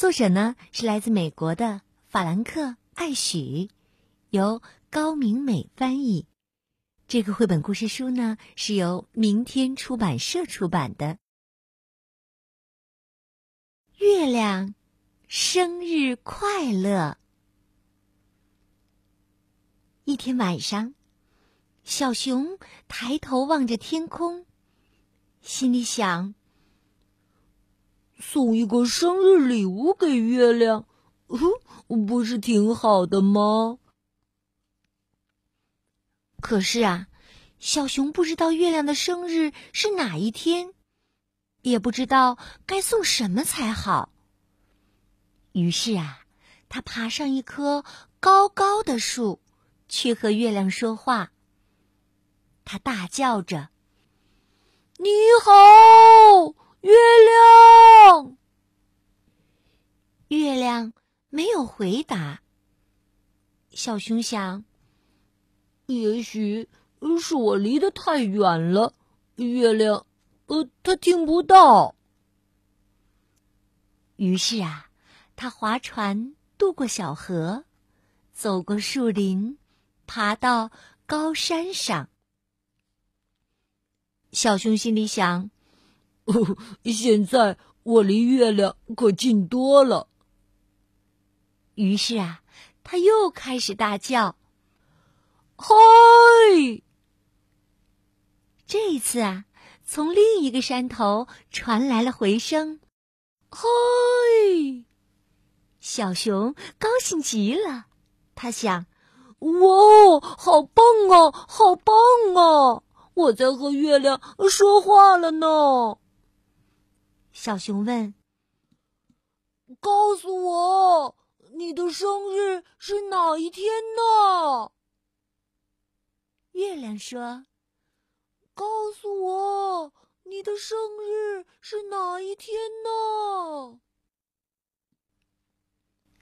作者呢是来自美国的法兰克·艾许，由高明美翻译。这个绘本故事书呢是由明天出版社出版的。月亮生日快乐！一天晚上，小熊抬头望着天空，心里想。送一个生日礼物给月亮，不是挺好的吗？可是啊，小熊不知道月亮的生日是哪一天，也不知道该送什么才好。于是啊，他爬上一棵高高的树，去和月亮说话。他大叫着：“你好！”月亮，月亮没有回答。小熊想，也许是我离得太远了，月亮，呃，它听不到。于是啊，他划船渡过小河，走过树林，爬到高山上。小熊心里想。现在我离月亮可近多了。于是啊，他又开始大叫：“嗨！”这一次啊，从另一个山头传来了回声：“嗨！”小熊高兴极了，他想：“哇，好棒啊，好棒啊！我在和月亮说话了呢。”小熊问：“告诉我，你的生日是哪一天呢？”月亮说：“告诉我，你的生日是哪一天呢？”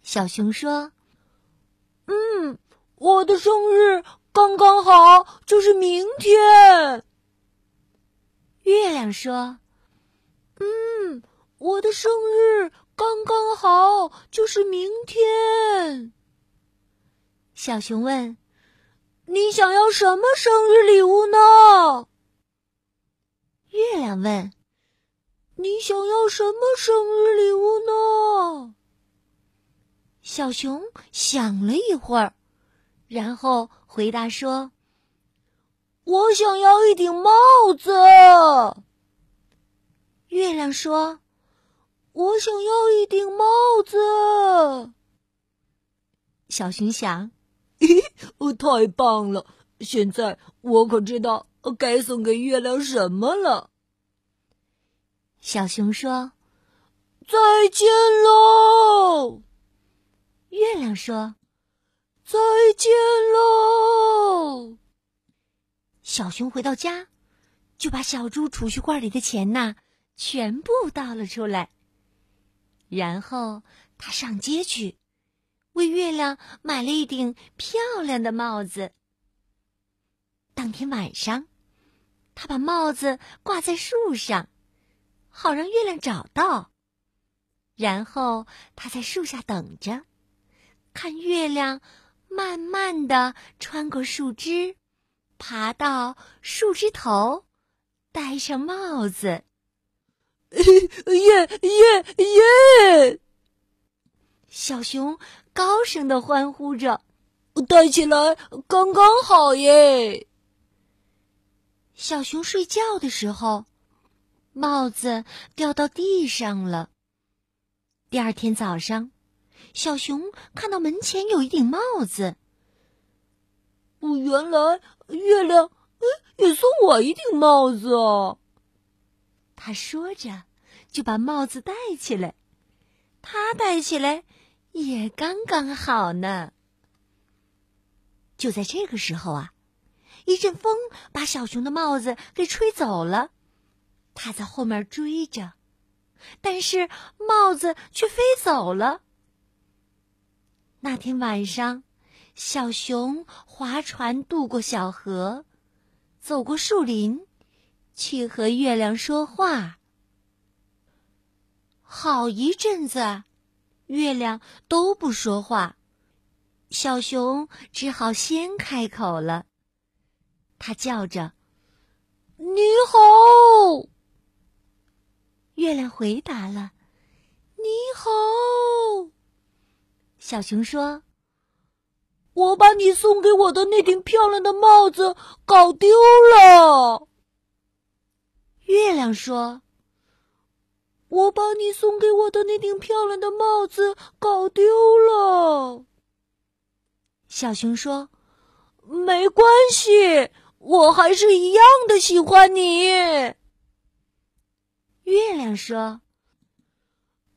小熊说：“嗯，我的生日刚刚好，就是明天。”月亮说。嗯，我的生日刚刚好，就是明天。小熊问：“你想要什么生日礼物呢？”月亮问：“你想要什么生日礼物呢？”小熊想了一会儿，然后回答说：“我想要一顶帽子。”月亮说：“我想要一顶帽子。”小熊想：“咦，太棒了！现在我可知道该送给月亮什么了。”小熊说：“再见喽！”月亮说：“再见喽！”小熊回到家，就把小猪储蓄罐里的钱呐。全部倒了出来，然后他上街去，为月亮买了一顶漂亮的帽子。当天晚上，他把帽子挂在树上，好让月亮找到。然后他在树下等着，看月亮慢慢的穿过树枝，爬到树枝头，戴上帽子。耶耶耶！小熊高声的欢呼着，戴起来刚刚好耶。小熊睡觉的时候，帽子掉到地上了。第二天早上，小熊看到门前有一顶帽子。哦，原来月亮也送我一顶帽子啊！他说着，就把帽子戴起来。他戴起来也刚刚好呢。就在这个时候啊，一阵风把小熊的帽子给吹走了，他在后面追着，但是帽子却飞走了。那天晚上，小熊划船渡过小河，走过树林，去和月亮说话。好一阵子，月亮都不说话。小熊只好先开口了，他叫着：“你好。”月亮回答了：“你好。”小熊说：“我把你送给我的那顶漂亮的帽子搞丢了。”月亮说：“我把你送给我的那顶漂亮的帽子搞丢了。”小熊说：“没关系，我还是一样的喜欢你。”月亮说：“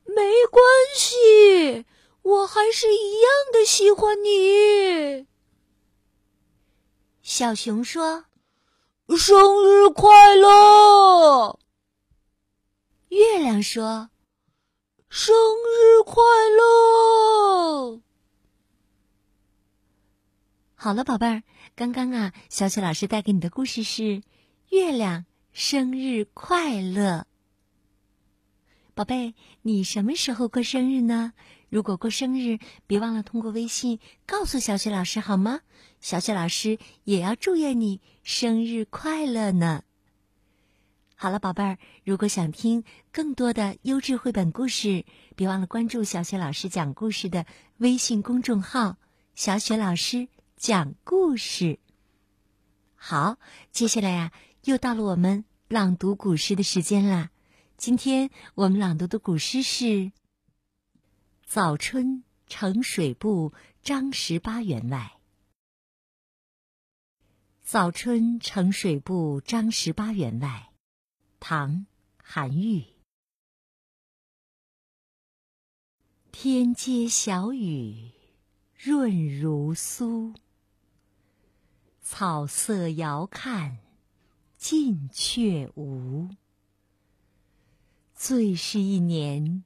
没关系，我还是一样的喜欢你。”小熊说：“生日快乐！”月亮说：“生日快乐！”好了，宝贝儿，刚刚啊，小雪老师带给你的故事是《月亮生日快乐》。宝贝，你什么时候过生日呢？如果过生日，别忘了通过微信告诉小雪老师好吗？小雪老师也要祝愿你生日快乐呢。好了，宝贝儿，如果想听更多的优质绘本故事，别忘了关注小雪老师讲故事的微信公众号“小雪老师”。讲故事，好，接下来呀，又到了我们朗读古诗的时间啦。今天我们朗读的古诗是《早春呈水部张十八员外》。《早春呈水部张十八员外》，唐·韩愈。天街小雨润如酥。草色遥看近却无。最是一年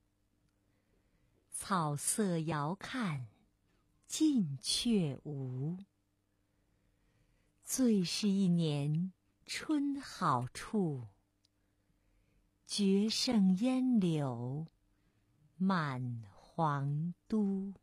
草色遥看近却无。最是一年春好处，绝胜烟柳满皇都。